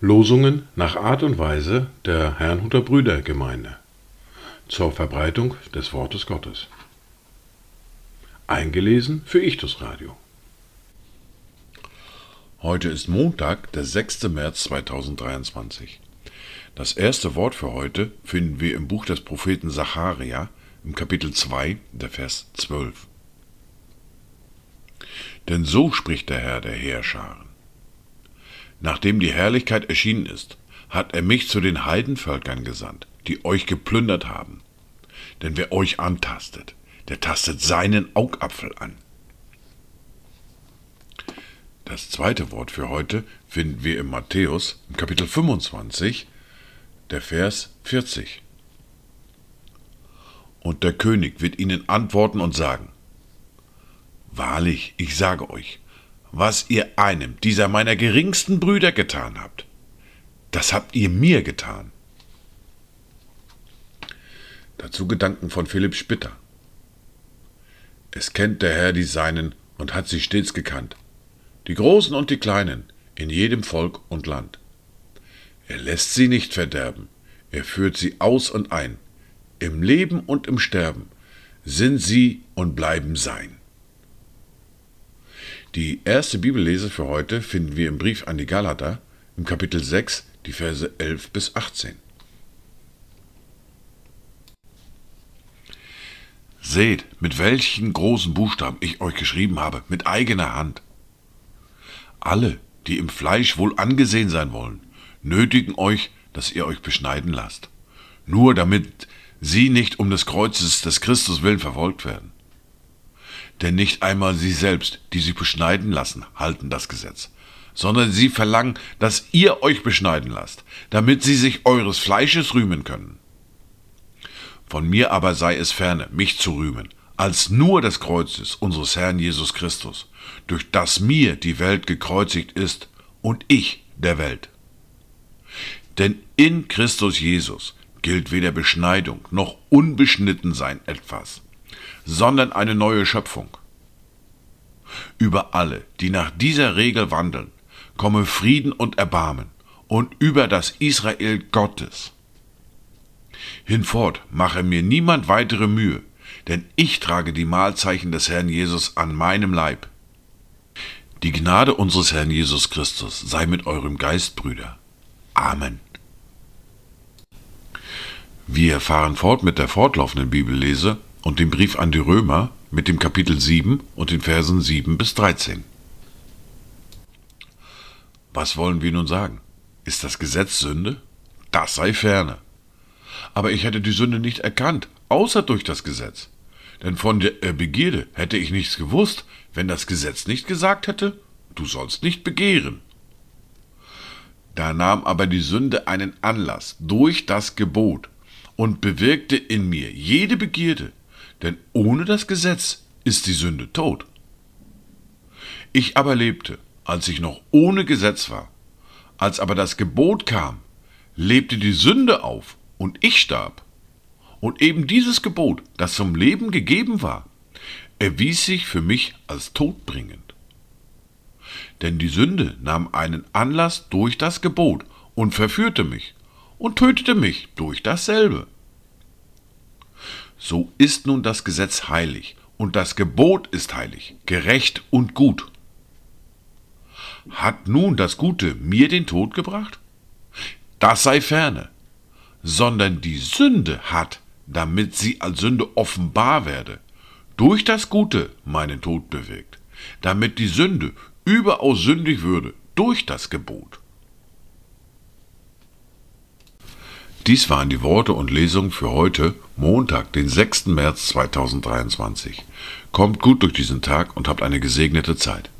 Losungen nach Art und Weise der Herrnhuter Brüdergemeinde zur Verbreitung des Wortes Gottes. Eingelesen für Ichtus Radio. Heute ist Montag, der 6. März 2023. Das erste Wort für heute finden wir im Buch des Propheten Zacharia im Kapitel 2, der Vers 12. Denn so spricht der Herr der Heerscharen. Nachdem die Herrlichkeit erschienen ist, hat er mich zu den Heidenvölkern gesandt, die euch geplündert haben. Denn wer euch antastet, der tastet seinen Augapfel an. Das zweite Wort für heute finden wir im Matthäus im Kapitel 25, der Vers 40. Und der König wird ihnen antworten und sagen, Wahrlich, ich sage euch, was ihr einem dieser meiner geringsten Brüder getan habt, das habt ihr mir getan. Dazu Gedanken von Philipp Spitter. Es kennt der Herr die Seinen und hat sie stets gekannt, die Großen und die Kleinen, in jedem Volk und Land. Er lässt sie nicht verderben, er führt sie aus und ein. Im Leben und im Sterben sind sie und bleiben sein. Die erste Bibellese für heute finden wir im Brief an die Galater im Kapitel 6, die Verse 11 bis 18. Seht, mit welchen großen Buchstaben ich euch geschrieben habe, mit eigener Hand. Alle, die im Fleisch wohl angesehen sein wollen, nötigen euch, dass ihr euch beschneiden lasst, nur damit sie nicht um des Kreuzes des Christus willen verfolgt werden. Denn nicht einmal sie selbst, die sich beschneiden lassen, halten das Gesetz, sondern sie verlangen, dass ihr euch beschneiden lasst, damit sie sich eures Fleisches rühmen können. Von mir aber sei es ferne, mich zu rühmen, als nur des Kreuzes unseres Herrn Jesus Christus, durch das mir die Welt gekreuzigt ist und ich der Welt. Denn in Christus Jesus gilt weder Beschneidung noch Unbeschnittensein etwas, sondern eine neue Schöpfung. Über alle, die nach dieser Regel wandeln, komme Frieden und Erbarmen und über das Israel Gottes. Hinfort mache mir niemand weitere Mühe, denn ich trage die Mahlzeichen des Herrn Jesus an meinem Leib. Die Gnade unseres Herrn Jesus Christus sei mit eurem Geist, Brüder. Amen. Wir fahren fort mit der fortlaufenden Bibellese und dem Brief an die Römer mit dem Kapitel 7 und den Versen 7 bis 13. Was wollen wir nun sagen? Ist das Gesetz Sünde? Das sei ferne. Aber ich hätte die Sünde nicht erkannt, außer durch das Gesetz. Denn von der Begierde hätte ich nichts gewusst, wenn das Gesetz nicht gesagt hätte, du sollst nicht begehren. Da nahm aber die Sünde einen Anlass durch das Gebot und bewirkte in mir jede Begierde, denn ohne das Gesetz ist die Sünde tot. Ich aber lebte, als ich noch ohne Gesetz war. Als aber das Gebot kam, lebte die Sünde auf und ich starb. Und eben dieses Gebot, das zum Leben gegeben war, erwies sich für mich als todbringend. Denn die Sünde nahm einen Anlass durch das Gebot und verführte mich und tötete mich durch dasselbe. So ist nun das Gesetz heilig und das Gebot ist heilig, gerecht und gut. Hat nun das Gute mir den Tod gebracht? Das sei ferne, sondern die Sünde hat, damit sie als Sünde offenbar werde, durch das Gute meinen Tod bewirkt, damit die Sünde überaus sündig würde durch das Gebot. Dies waren die Worte und Lesungen für heute, Montag, den 6. März 2023. Kommt gut durch diesen Tag und habt eine gesegnete Zeit.